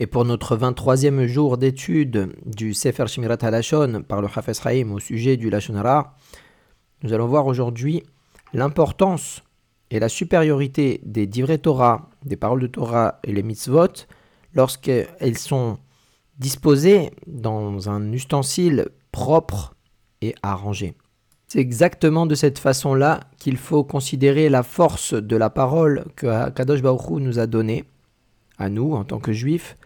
Et pour notre 23e jour d'étude du Sefer Shmirat HaLashon par le Hafez Haïm au sujet du Lashon Hara, nous allons voir aujourd'hui l'importance et la supériorité des divrei Torah, des paroles de Torah et les mitzvot, lorsqu'elles sont disposées dans un ustensile propre et arrangé. C'est exactement de cette façon-là qu'il faut considérer la force de la parole que Kadosh Baruch Hu nous a donnée, à nous en tant que juifs,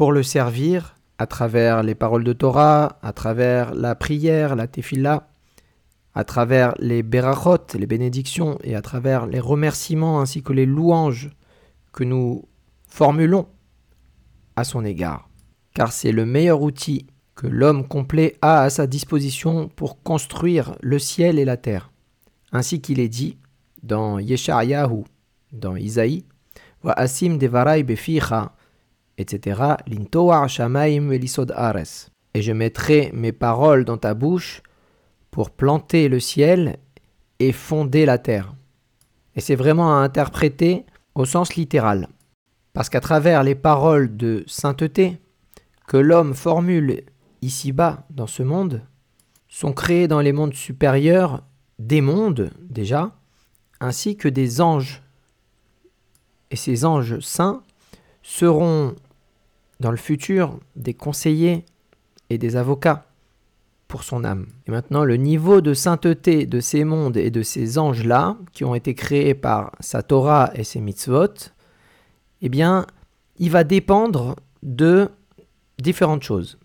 pour le servir à travers les paroles de Torah, à travers la prière, la tefillah, à travers les berachot, les bénédictions, et à travers les remerciements ainsi que les louanges que nous formulons à son égard. Car c'est le meilleur outil que l'homme complet a à sa disposition pour construire le ciel et la terre. Ainsi qu'il est dit dans Yeshayahu, dans Isaïe, Va asim devarai beficha, etc. Et je mettrai mes paroles dans ta bouche pour planter le ciel et fonder la terre. Et c'est vraiment à interpréter au sens littéral. Parce qu'à travers les paroles de sainteté que l'homme formule ici-bas dans ce monde, sont créés dans les mondes supérieurs des mondes déjà, ainsi que des anges. Et ces anges saints seront dans le futur des conseillers et des avocats pour son âme. Et maintenant, le niveau de sainteté de ces mondes et de ces anges-là, qui ont été créés par sa Torah et ses mitzvot, eh bien, il va dépendre de différentes choses.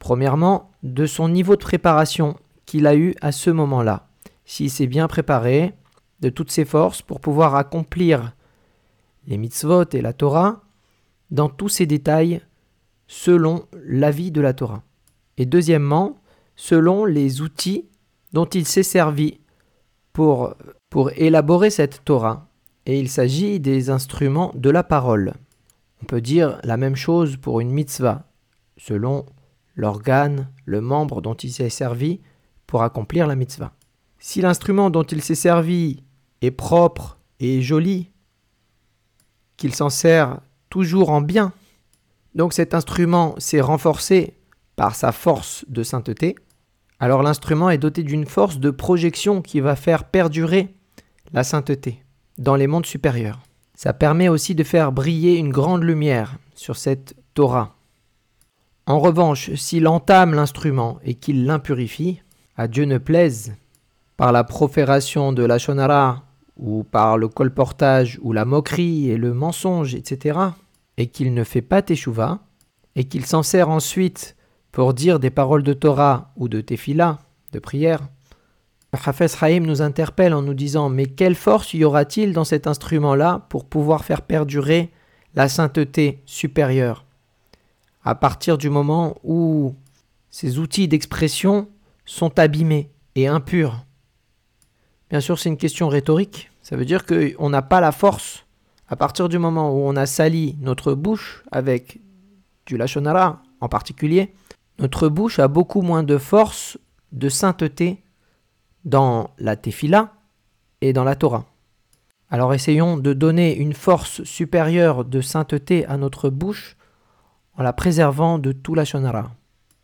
Premièrement, de son niveau de préparation qu'il a eu à ce moment-là. S'il s'est bien préparé de toutes ses forces pour pouvoir accomplir les mitzvot et la Torah dans tous ses détails selon l'avis de la Torah. Et deuxièmement, selon les outils dont il s'est servi pour, pour élaborer cette Torah. Et il s'agit des instruments de la parole. On peut dire la même chose pour une mitzvah, selon l'organe, le membre dont il s'est servi pour accomplir la mitzvah. Si l'instrument dont il s'est servi est propre et joli, qu'il s'en sert toujours en bien, donc cet instrument s'est renforcé par sa force de sainteté, alors l'instrument est doté d'une force de projection qui va faire perdurer la sainteté dans les mondes supérieurs. Ça permet aussi de faire briller une grande lumière sur cette Torah. En revanche, s'il entame l'instrument et qu'il l'impurifie, à Dieu ne plaise, par la profération de la shonara, ou par le colportage, ou la moquerie et le mensonge, etc., et qu'il ne fait pas teshuva, et qu'il s'en sert ensuite pour dire des paroles de Torah ou de Tefillah, de prière, Hafez Haïm nous interpelle en nous disant Mais quelle force y aura-t-il dans cet instrument-là pour pouvoir faire perdurer la sainteté supérieure? À partir du moment où ces outils d'expression sont abîmés et impurs. Bien sûr, c'est une question rhétorique. Ça veut dire qu'on n'a pas la force. À partir du moment où on a sali notre bouche avec du lachonara en particulier, notre bouche a beaucoup moins de force, de sainteté dans la Tefila et dans la Torah. Alors essayons de donner une force supérieure de sainteté à notre bouche en la préservant de tout la shonara.